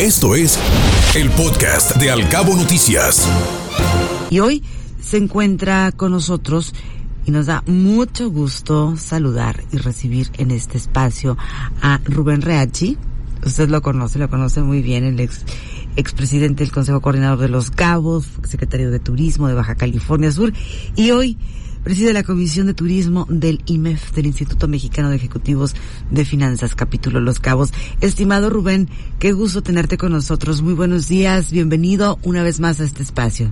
Esto es el podcast de Alcabo Noticias. Y hoy se encuentra con nosotros y nos da mucho gusto saludar y recibir en este espacio a Rubén Reachi. Usted lo conoce, lo conoce muy bien, el ex expresidente del Consejo Coordinador de los Cabos, secretario de Turismo de Baja California Sur y hoy preside la Comisión de Turismo del IMEF, del Instituto Mexicano de Ejecutivos de Finanzas, capítulo Los Cabos. Estimado Rubén, qué gusto tenerte con nosotros. Muy buenos días, bienvenido una vez más a este espacio.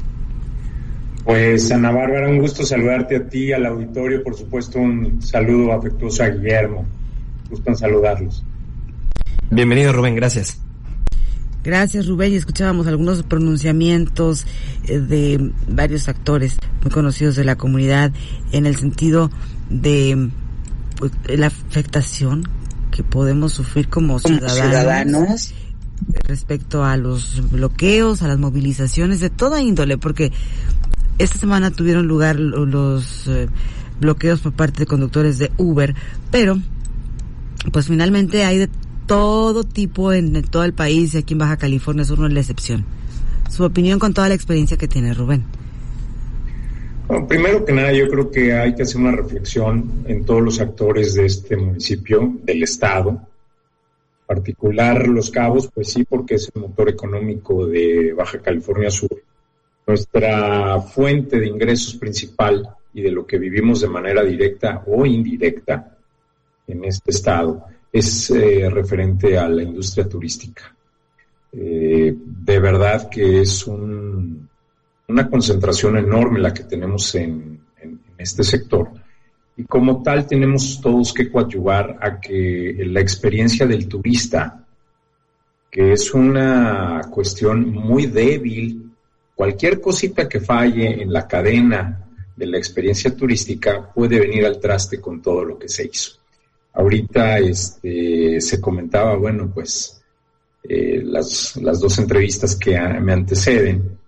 Pues Ana Bárbara, un gusto saludarte a ti, al auditorio, por supuesto un saludo afectuoso a Guillermo. Gusto en saludarlos. Bienvenido Rubén, gracias. Gracias, Rubén. Y escuchábamos algunos pronunciamientos eh, de varios actores muy conocidos de la comunidad en el sentido de pues, la afectación que podemos sufrir como ciudadanos, respecto a los bloqueos, a las movilizaciones de toda índole, porque esta semana tuvieron lugar los eh, bloqueos por parte de conductores de Uber, pero pues finalmente hay de todo tipo en, todo el país y aquí en Baja California Sur no es la excepción. Su opinión con toda la experiencia que tiene Rubén. primero que nada, yo creo que hay que hacer una reflexión en todos los actores de este municipio, del Estado, particular Los Cabos, pues sí, porque es el motor económico de Baja California Sur. Nuestra fuente de ingresos principal y de lo que vivimos de manera directa o indirecta en este estado es eh, referente a la industria turística. Eh, de verdad que es una concentración enorme la que tenemos en, este sector. Y como tal tenemos todos que coadyuvar a que la experiencia del turista, que es una cuestión muy débil, cualquier cosita que falle en la cadena de la experiencia turística puede venir al traste con todo lo que se hizo. Ahorita este, se comentaba, bueno, pues eh, las, las, dos entrevistas que me anteceden,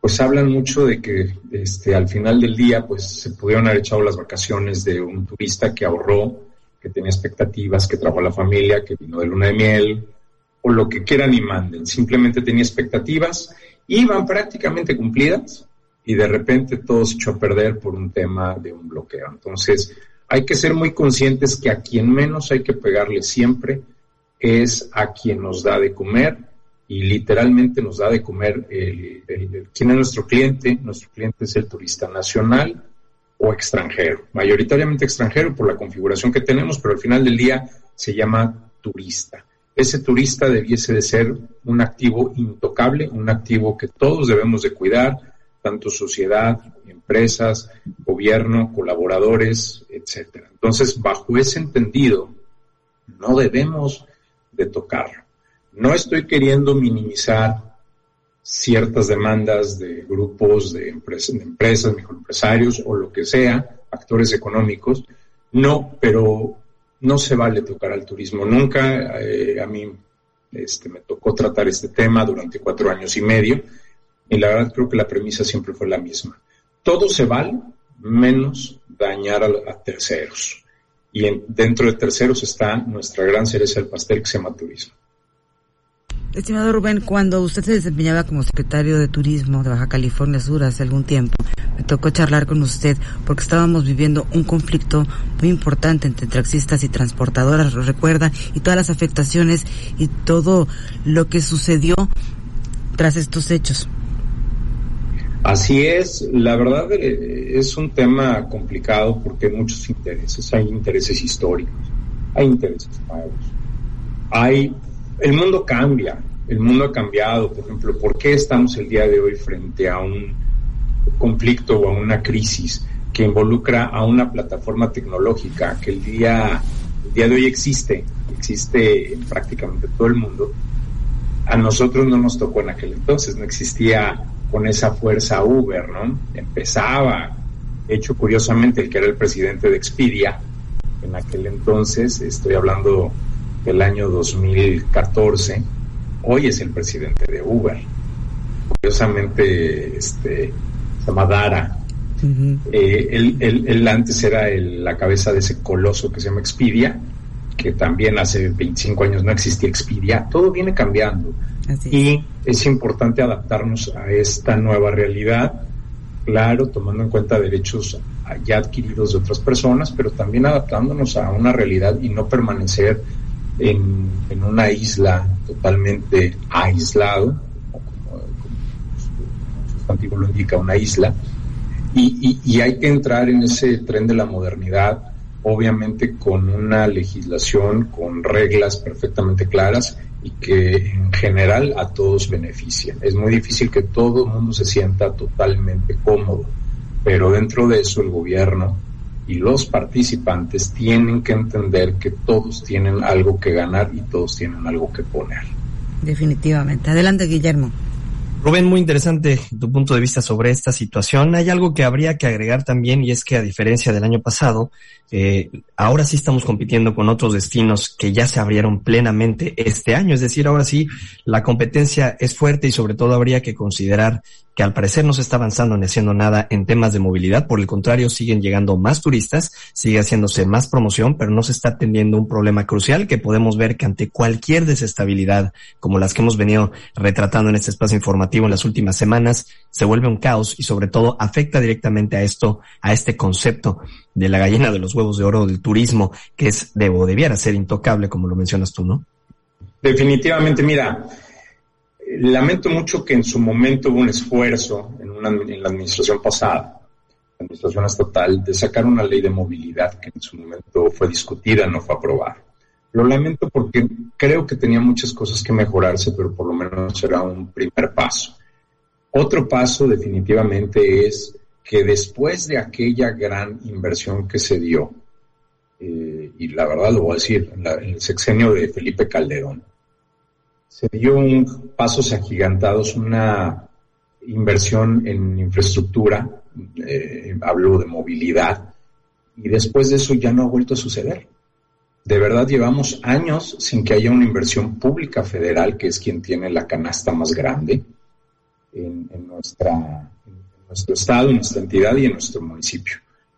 pues hablan mucho de que este, al final del día, pues se pudieron haber echado las vacaciones de un turista que ahorró, que tenía expectativas, que trajo a la familia, que vino de luna de miel, o lo que quieran y manden. Simplemente tenía expectativas, iban prácticamente cumplidas y de repente todo se echó a perder por un tema de un bloqueo. Entonces, hay que ser muy conscientes que a quien menos hay que pegarle siempre es a quien nos da de comer y literalmente nos da de comer el, quién es nuestro cliente. Nuestro cliente es el turista nacional o extranjero, mayoritariamente extranjero por la configuración que tenemos, pero al final del día se llama turista. Ese turista debiese de ser un activo intocable, un activo que todos debemos de cuidar, tanto sociedad, empresas, gobierno, colaboradores, etcétera. Entonces, bajo ese entendido, no debemos de tocarlo. No estoy queriendo minimizar ciertas demandas de grupos, de, de empresas, microempresarios o lo que sea, actores económicos, no, pero no se vale tocar al turismo. Nunca eh, a mí este, me tocó tratar este tema durante cuatro años y medio y la verdad creo que la premisa siempre fue la misma. Todo se vale menos dañar a, terceros. Y dentro de terceros está nuestra gran cereza del pastel que se llama turismo. Estimado Rubén, cuando usted se desempeñaba como secretario de Turismo de Baja California Sur hace algún tiempo, me tocó charlar con usted porque estábamos viviendo un conflicto muy importante entre taxistas y transportadoras, lo recuerda, y todas las afectaciones y todo lo que sucedió tras estos hechos. Así es, la verdad eh, es un tema complicado porque hay muchos intereses, hay intereses históricos, hay intereses nuevos, hay, el mundo cambia, el mundo ha cambiado, por ejemplo, ¿por qué estamos el día de hoy frente a un conflicto o a una crisis que involucra a una plataforma tecnológica que el día, el día de hoy existe, existe en prácticamente todo el mundo? A nosotros no nos tocó en aquel entonces, no existía con esa fuerza Uber, ¿no? Empezaba, hecho curiosamente, el que era el presidente de Expedia, en aquel entonces, estoy hablando del año 2014, hoy es el presidente de Uber. Curiosamente, este, se llama Dara. Eh, él, antes era la cabeza de ese coloso que se llama Expedia, que también hace 25 años no existía Expedia. Todo viene cambiando y es. importante adaptarnos a esta nueva realidad, claro, tomando en cuenta derechos ya adquiridos de otras personas, pero también adaptándonos a una realidad y no permanecer en, una isla totalmente aislado, como, su sustantivo lo indica, una isla, y, y, hay que entrar en ese tren de la modernidad, obviamente con una legislación, con reglas perfectamente claras y que en general a todos benefician. Es muy difícil que todo el mundo se sienta totalmente cómodo, pero dentro de eso el gobierno y los participantes tienen que entender que todos tienen algo que ganar y todos tienen algo que poner. Definitivamente. Adelante, Guillermo. Rubén, muy interesante tu punto de vista sobre esta situación. Hay algo que habría que agregar también y es que a diferencia del año pasado, eh, ahora sí estamos compitiendo con otros destinos que ya se abrieron plenamente este año. Es decir, ahora sí la competencia es fuerte y sobre todo habría que considerar que al parecer no se está avanzando ni haciendo nada en temas de movilidad, por el contrario, siguen llegando más turistas, sigue haciéndose más promoción, pero no se está atendiendo un problema crucial que podemos ver que ante cualquier desestabilidad, como las que hemos venido retratando en este espacio informativo en las últimas semanas, se vuelve un caos y sobre todo afecta directamente a esto, a este concepto de la gallina de los huevos de oro del turismo, que es, debo, debiera ser intocable, como lo mencionas tú, ¿no? Definitivamente, mira, lamento mucho que en su momento hubo un esfuerzo en, la administración pasada, la administración estatal, de sacar una ley de movilidad que en su momento fue discutida, no fue aprobada. Lo lamento porque creo que tenía muchas cosas que mejorarse, pero por lo menos será un primer paso. Otro paso definitivamente es que después de aquella gran inversión que se dio, eh, y la verdad lo voy a decir, en el sexenio de Felipe Calderón, se dio un pasos agigantados, una inversión en infraestructura, eh, hablo de movilidad, y después de eso ya no ha vuelto a suceder. De verdad llevamos años sin que haya una inversión pública federal, que es quien tiene la canasta más grande nuestra, en nuestro estado, en nuestra entidad y en nuestro municipio.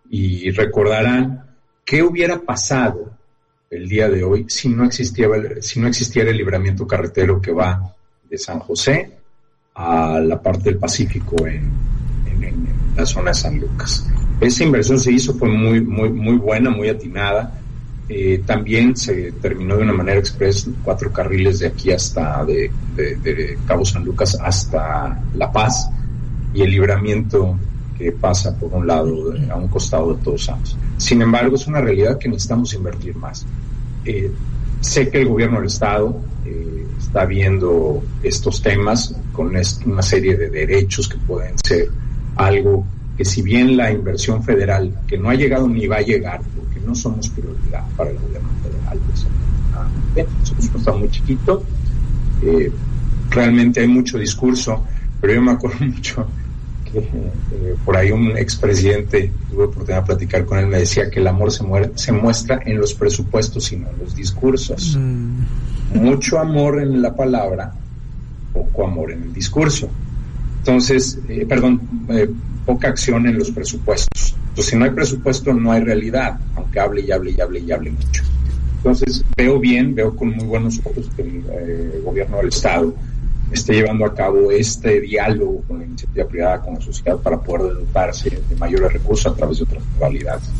Y recordarán qué hubiera pasado el día de hoy si no existiera, el libramiento carretero que va de San José a la parte del Pacífico en, la zona de San Lucas. Esa inversión se hizo, fue muy, muy, muy buena, muy atinada. Eh, también se terminó de una manera express cuatro carriles de aquí hasta de, Cabo San Lucas hasta La Paz y el libramiento que pasa por un lado, a un costado de todos Santos. Sin embargo, es una realidad que necesitamos invertir más. Eh, sé que el gobierno del Estado eh, está viendo estos temas con una serie de derechos que pueden ser algo que si bien la inversión federal, que no ha llegado ni va a llegar, porque no somos prioridad para el gobierno federal, somos un estado muy chiquito, eh, realmente hay mucho discurso, pero yo me acuerdo mucho eh, por ahí un expresidente, tuve oportunidad de platicar con él, me decía que el amor se, se muestra en los presupuestos y no en los discursos. Mm. Mucho amor en la palabra, poco amor en el discurso. Entonces, eh, perdón, eh, poca acción en los presupuestos. Entonces, si no hay presupuesto, no hay realidad, aunque hable y hable y hable y hable mucho. Entonces, veo bien, veo con muy buenos ojos que el gobierno del Estado esté llevando a cabo este diálogo con la iniciativa privada, con la sociedad, para poder dotarse de mayores recursos a través de otras modalidades.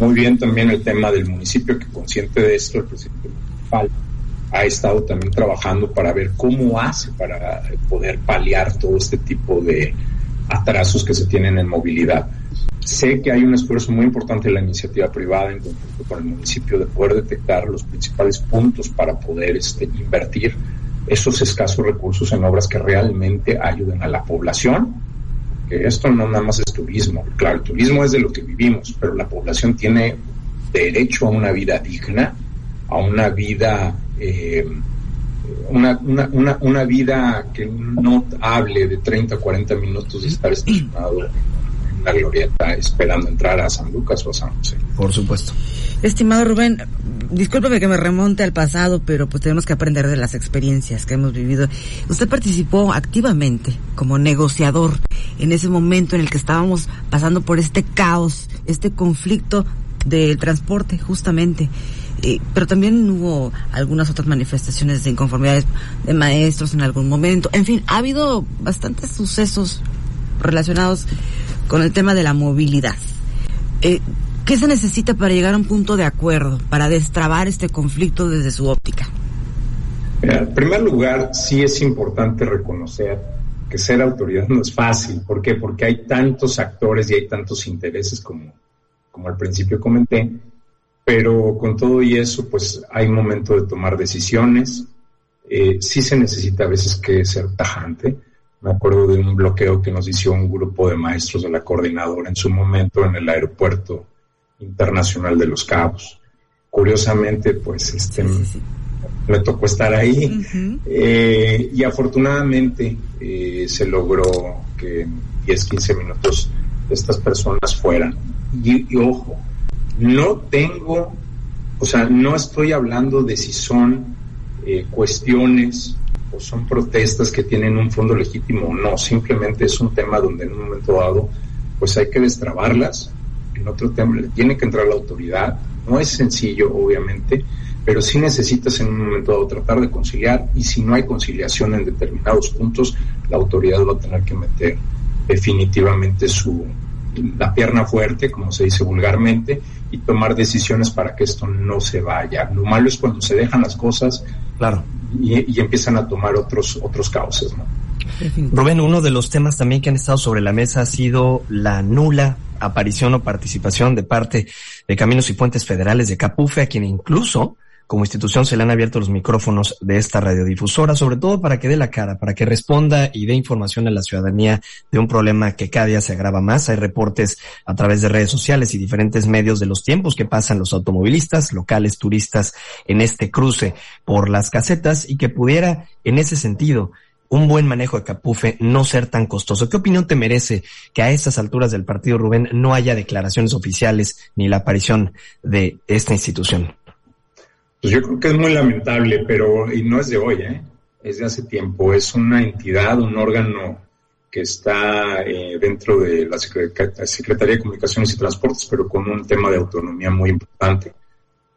Muy bien también el tema del municipio, que consciente de esto, el presidente municipal ha estado también trabajando para ver cómo hace para poder paliar todo este tipo de atrasos que se tienen en movilidad. Sé que hay un esfuerzo muy importante de la iniciativa privada en conjunto con el municipio de poder detectar los principales puntos para poder este, invertir esos escasos recursos en obras que realmente ayuden a la población. Que esto no nada más es turismo. Claro, el turismo es de lo que vivimos, pero la población tiene derecho a una vida digna, a una vida, eh, una, una, una, una, vida que no hable de 30, 40 minutos de estar estacionado una glorieta esperando entrar a San Lucas o a San José. Por supuesto. Estimado Rubén, discúlpeme que me remonte al pasado, pero pues tenemos que aprender de las experiencias que hemos vivido. Usted participó activamente como negociador en ese momento en el que estábamos pasando por este caos, este conflicto del transporte, justamente. pero también hubo algunas otras manifestaciones de inconformidades de maestros en algún momento. En fin, ha habido bastantes sucesos relacionados con el tema de la movilidad. Eh, ¿Qué se necesita para llegar a un punto de acuerdo, para destrabar este conflicto desde su óptica? en primer lugar, sí es importante reconocer que ser autoridad no es fácil. ¿Por qué? Porque hay tantos actores y hay tantos intereses como, como al principio comenté, pero con todo y eso, pues hay momento de tomar decisiones. Eh, sí se necesita a veces que ser tajante. Me acuerdo de un bloqueo que nos hizo un grupo de maestros de la coordinadora en su momento en el aeropuerto internacional de Los Cabos. Curiosamente, pues este, me tocó estar ahí eh, y afortunadamente eh, se logró que en 10, 15 minutos estas personas fueran. Y, ojo, no tengo, o sea, no estoy hablando de si son eh, cuestiones o son protestas que tienen un fondo legítimo o no, simplemente es un tema donde en un momento dado pues hay que destrabarlas, en otro tema tiene que entrar la autoridad, no es sencillo obviamente, pero sí necesitas en un momento dado tratar de conciliar y si no hay conciliación en determinados puntos, la autoridad va a tener que meter definitivamente su la pierna fuerte, como se dice vulgarmente, y tomar decisiones para que esto no se vaya. Lo malo es cuando se dejan las cosas claro. y, empiezan a tomar otros, otros cauces. ¿no? Rubén, uno de los temas también que han estado sobre la mesa ha sido la nula aparición o participación de parte de Caminos y Puentes Federales de Capufe, a quien incluso como institución se le han abierto los micrófonos de esta radiodifusora, sobre todo para que dé la cara, para que responda y dé información a la ciudadanía de un problema que cada día se agrava más. Hay reportes a través de redes sociales y diferentes medios de los tiempos que pasan los automovilistas, locales, turistas en este cruce por las casetas y que pudiera, en ese sentido, un buen manejo de Capufe no ser tan costoso. ¿Qué opinión te merece que a estas alturas del partido, Rubén, no haya declaraciones oficiales ni la aparición de esta institución? Pues yo creo que es muy lamentable, pero y no es de hoy, ¿eh? es de hace tiempo. Es una entidad, un órgano que está eh, dentro de la Secretaría de Comunicaciones y Transportes, pero con un tema de autonomía muy importante.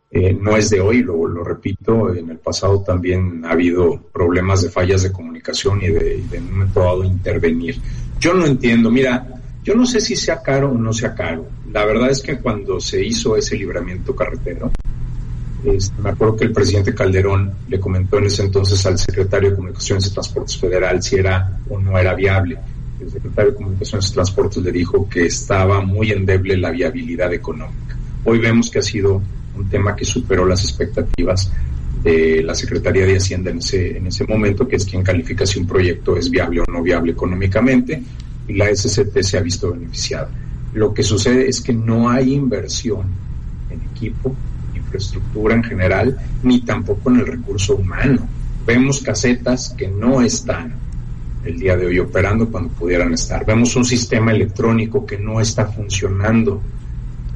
Eh, no es de hoy, lo, repito, en el pasado también ha habido problemas de fallas de comunicación y de, de un momento dado intervenir. Yo no entiendo, mira, yo no sé si sea caro o no sea caro. La verdad es que cuando se hizo ese libramiento carretero, este, me acuerdo que el presidente Calderón le comentó en ese entonces al secretario de Comunicaciones y Transportes Federal si era o no era viable. El secretario de Comunicaciones y Transportes le dijo que estaba muy endeble la viabilidad económica. Hoy vemos que ha sido un tema que superó las expectativas de la Secretaría de Hacienda en ese, en ese momento, que es quien califica si un proyecto es viable o no viable económicamente, y la SCT se ha visto beneficiada. Lo que sucede es que no hay inversión en equipo infraestructura en general, ni tampoco en el recurso humano. Vemos casetas que no están el día de hoy operando cuando pudieran estar. Vemos un sistema electrónico que no está funcionando.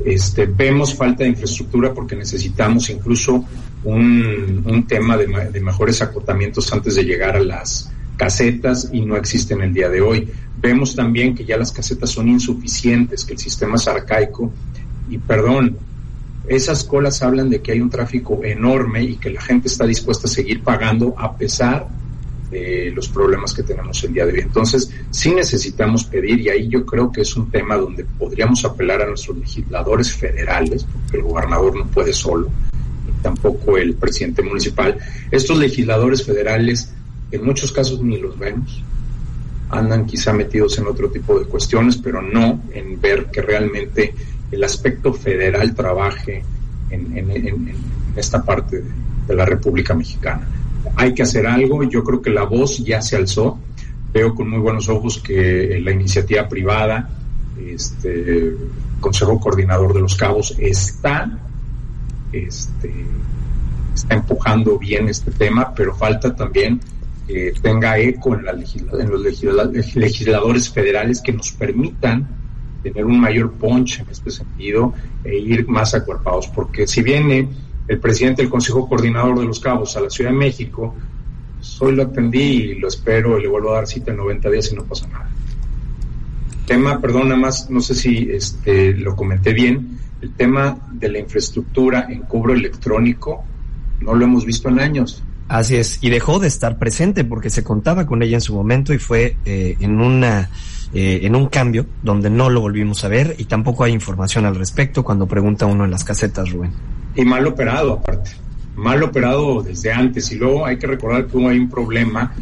Este, vemos falta de infraestructura porque necesitamos incluso un, un tema de, de, mejores acotamientos antes de llegar a las casetas y no existen el día de hoy. Vemos también que ya las casetas son insuficientes, que el sistema es arcaico y perdón, esas colas hablan de que hay un tráfico enorme y que la gente está dispuesta a seguir pagando a pesar de los problemas que tenemos el día de hoy. Entonces, sí necesitamos pedir, y ahí yo creo que es un tema donde podríamos apelar a nuestros legisladores federales, porque el gobernador no puede solo, tampoco el presidente municipal. Estos legisladores federales, en muchos casos ni los vemos, andan quizá metidos en otro tipo de cuestiones, pero no en ver que realmente el aspecto federal trabaje en, esta parte de, la República Mexicana. Hay que hacer algo, yo creo que la voz ya se alzó, veo con muy buenos ojos que la iniciativa privada, este Consejo Coordinador de los Cabos está, este, está empujando bien este tema, pero falta también que tenga eco en, la en los legisladores federales que nos permitan tener un mayor punch en este sentido e ir más acuerpados, porque si viene el presidente del Consejo Coordinador de los Cabos a la Ciudad de México, pues, hoy lo atendí y lo espero y le vuelvo a dar cita en 90 días y no pasa nada. Tema, perdón, nada más, no sé si este, lo comenté bien, el tema de la infraestructura en cobro electrónico no lo hemos visto en años. Así es, y dejó de estar presente porque se contaba con ella en su momento y fue eh, en una eh, en un cambio donde no lo volvimos a ver y tampoco hay información al respecto cuando pregunta uno en las casetas, Rubén. Y mal operado aparte, mal operado desde antes y luego hay que recordar que hubo ahí un problema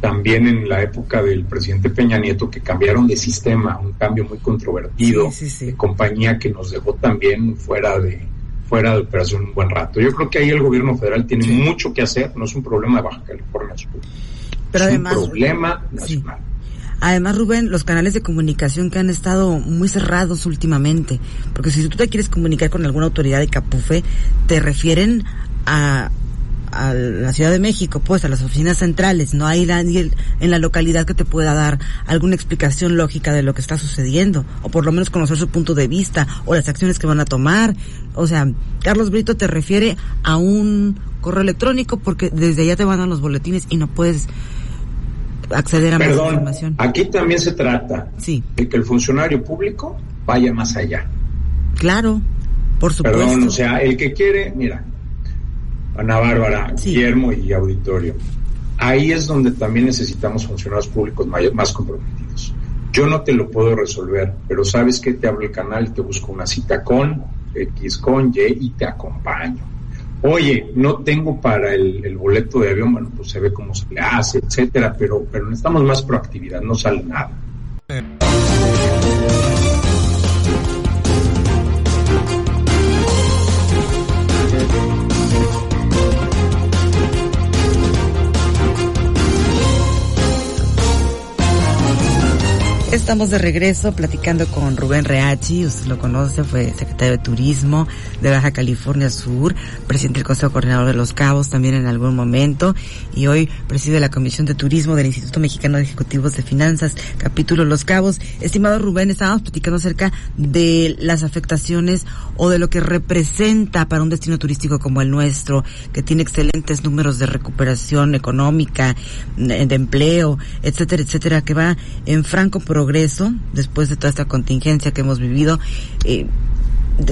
también en la época del presidente Peña Nieto que cambiaron de sistema, un cambio muy controvertido, de compañía que nos dejó también fuera de fuera de operación un buen rato. Yo creo que ahí el gobierno federal tiene mucho que hacer, no es un problema de Baja California Sur, Pero es además, un problema nacional. Además, Rubén, los canales de comunicación que han estado muy cerrados últimamente, porque si tú te quieres comunicar con alguna autoridad de Capufe, te refieren a a la Ciudad de México, pues a las oficinas centrales, no hay nadie en la localidad que te pueda dar alguna explicación lógica de lo que está sucediendo, o por lo menos conocer su punto de vista, o las acciones que van a tomar. O sea, Carlos Brito te refiere a un correo electrónico porque desde allá te mandan los boletines y no puedes acceder a más información. Aquí también se trata sí. de que el funcionario público vaya más allá. Claro, por supuesto. Perdón, o sea, el que quiere, mira, Ana Bárbara, Guillermo y auditorio. Ahí es donde también necesitamos funcionarios públicos más comprometidos. Yo no te lo puedo resolver, pero sabes que te abro el canal, te busco una cita con X, con Y y te acompaño. Oye, no tengo para el, boleto de avión, bueno, pues se ve cómo se le hace, etcétera, pero, pero necesitamos más proactividad, no sale nada. Estamos de regreso platicando con Rubén Reachi, usted lo conoce, fue secretario de Turismo de Baja California Sur, presidente del Consejo Coordinador de los Cabos también en algún momento y hoy preside la Comisión de Turismo del Instituto Mexicano de Ejecutivos de Finanzas, capítulo Los Cabos. Estimado Rubén, estábamos platicando acerca de las afectaciones o de lo que representa para un destino turístico como el nuestro, que tiene excelentes números de recuperación económica, de empleo, etcétera, etcétera, que va en franco progreso progreso después de toda esta contingencia que hemos vivido. Eh,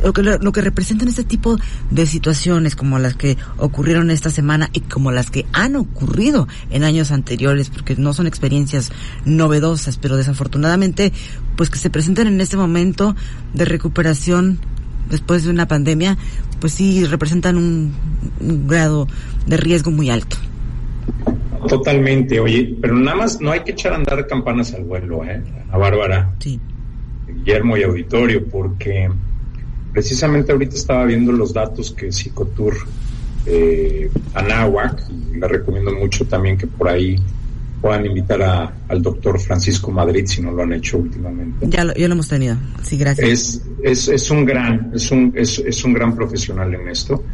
lo que, lo que representan este tipo de situaciones como las que ocurrieron esta semana y como las que han ocurrido en años anteriores, porque no son experiencias novedosas, pero desafortunadamente, pues que se presentan en este momento de recuperación después de una pandemia, pues sí representan un grado de riesgo muy alto. Totalmente, oye, pero nada más no hay que echar a andar campanas al vuelo, ¿eh? A Bárbara, sí. Guillermo y Auditorio, porque precisamente ahorita estaba viendo los datos que Psicotour eh, Anáhuac, y le recomiendo mucho también que por ahí puedan invitar a, al doctor Francisco Madrid si no lo han hecho últimamente. Ya lo, ya lo hemos tenido, sí, gracias. Es, es, es un gran, es un, es, es un gran profesional en esto.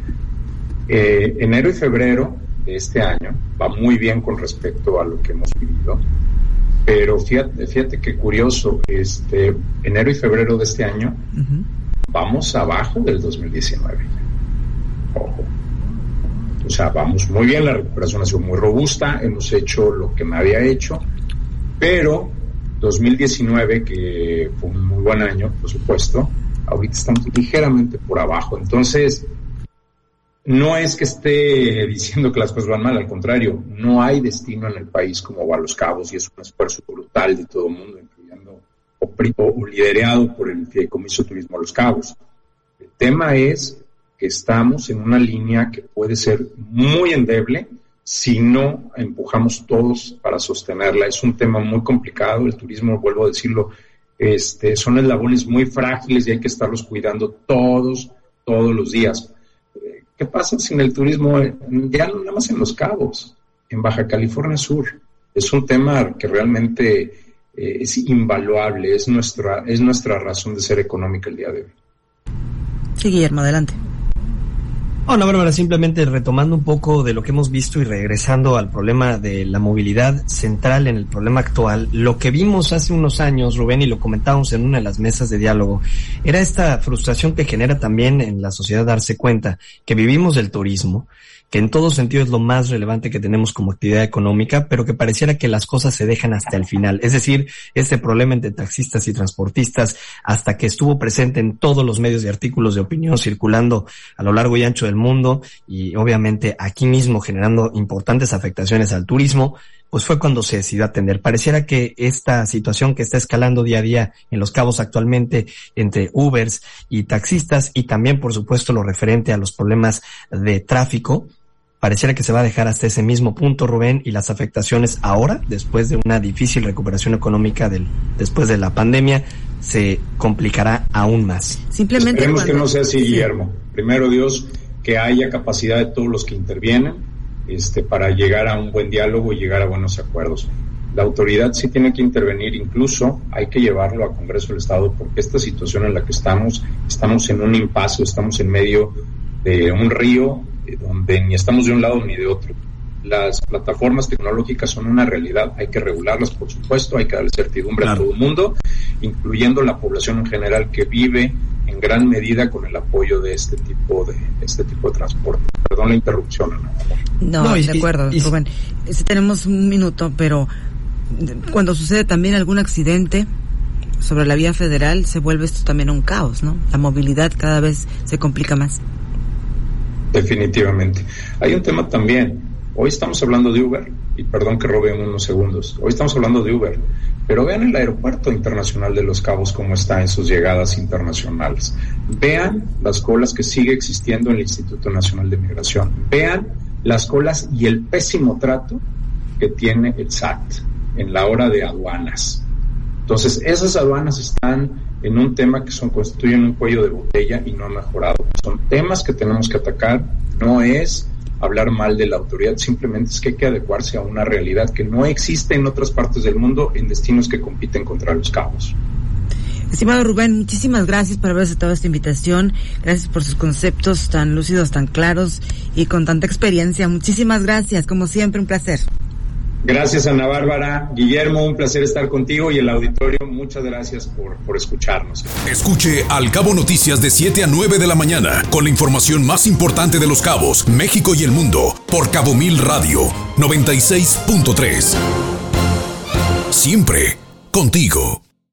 Eh, enero y febrero de este año va muy bien con respecto a lo que hemos vivido. Pero fíjate, fíjate que curioso, este, enero y febrero de este año uh -huh. vamos abajo del 2019. Ojo. O sea, vamos muy bien, la recuperación ha sido muy robusta, hemos hecho lo que me había hecho, pero 2019, que fue un muy buen año, por supuesto, ahorita estamos ligeramente por abajo. Entonces, no es que esté diciendo que las cosas van mal, al contrario, no hay destino en el país como va a los cabos y es un esfuerzo brutal de todo el mundo, incluyendo o, liderado por el Fideicomiso Turismo a los Cabos. El tema es que estamos en una línea que puede ser muy endeble si no empujamos todos para sostenerla. Es un tema muy complicado, el turismo, vuelvo a decirlo, este, son eslabones muy frágiles y hay que estarlos cuidando todos, todos los días ¿Qué pasa sin el turismo? Ya no nada más en Los Cabos, en Baja California Sur. Es un tema que realmente eh, es invaluable, es nuestra, es nuestra razón de ser económica el día de hoy. Sí, Guillermo, adelante. Bueno, Bárbara, simplemente retomando un poco de lo que hemos visto y regresando al problema de la movilidad central en el problema actual, lo que vimos hace unos años, Rubén, y lo comentábamos en una de las mesas de diálogo, era esta frustración que genera también en la sociedad darse cuenta que vivimos del turismo, que en todo sentido es lo más relevante que tenemos como actividad económica, pero que pareciera que las cosas se dejan hasta el final. Es decir, este problema entre taxistas y transportistas, hasta que estuvo presente en todos los medios y artículos de opinión circulando a lo largo y ancho del mundo y obviamente aquí mismo generando importantes afectaciones al turismo, pues fue cuando se decidió atender. Pareciera que esta situación que está escalando día a día en los cabos actualmente entre Ubers y taxistas y también, por supuesto, lo referente a los problemas de tráfico, pareciera que se va a dejar hasta ese mismo punto, Rubén, y las afectaciones ahora, después de una difícil recuperación económica del, después de la pandemia, se complicará aún más. Simplemente Esperemos que no sea así, Guillermo. Primero Dios, que haya capacidad de todos los que intervienen este, para llegar a un buen diálogo y llegar a buenos acuerdos. La autoridad sí tiene que intervenir, incluso hay que llevarlo a Congreso del Estado, porque esta situación en la que estamos, estamos en un impaso, estamos en medio de un río eh, donde ni estamos de un lado ni de otro. Las plataformas tecnológicas son una realidad, hay que regularlas, por supuesto, hay que darle certidumbre a todo el mundo, incluyendo la población en general que vive en gran medida con el apoyo de este tipo de este tipo de transporte. Perdón la interrupción. No, no de acuerdo, Rubén. tenemos un minuto, pero cuando sucede también algún accidente sobre la vía federal, se vuelve esto también un caos, ¿no? La movilidad cada vez se complica más. Definitivamente. Hay un tema también. Hoy estamos hablando de Uber, y perdón que robe unos segundos. Hoy estamos hablando de Uber, pero vean el aeropuerto internacional de Los Cabos cómo está en sus llegadas internacionales. Vean las colas que sigue existiendo en el Instituto Nacional de Migración. Vean las colas y el pésimo trato que tiene el SAT en la hora de aduanas. Entonces, esas aduanas están en un tema que son, constituyen un cuello de botella y no ha mejorado. Son temas que tenemos que atacar, no es hablar mal de la autoridad, simplemente es que hay que adecuarse a una realidad que no existe en otras partes del mundo en destinos que compiten contra los cabos. Estimado Rubén, muchísimas gracias por haber aceptado esta invitación. Gracias por sus conceptos tan lúcidos, tan claros y con tanta experiencia. Muchísimas gracias, como siempre, un placer. Gracias, Ana Bárbara. Guillermo, un placer estar contigo y el auditorio, muchas gracias por, por escucharnos. Escuche Al Cabo Noticias de 7 a 9 de la mañana con la información más importante de los cabos, México y el mundo por Cabo Mil Radio 96.3. Siempre contigo.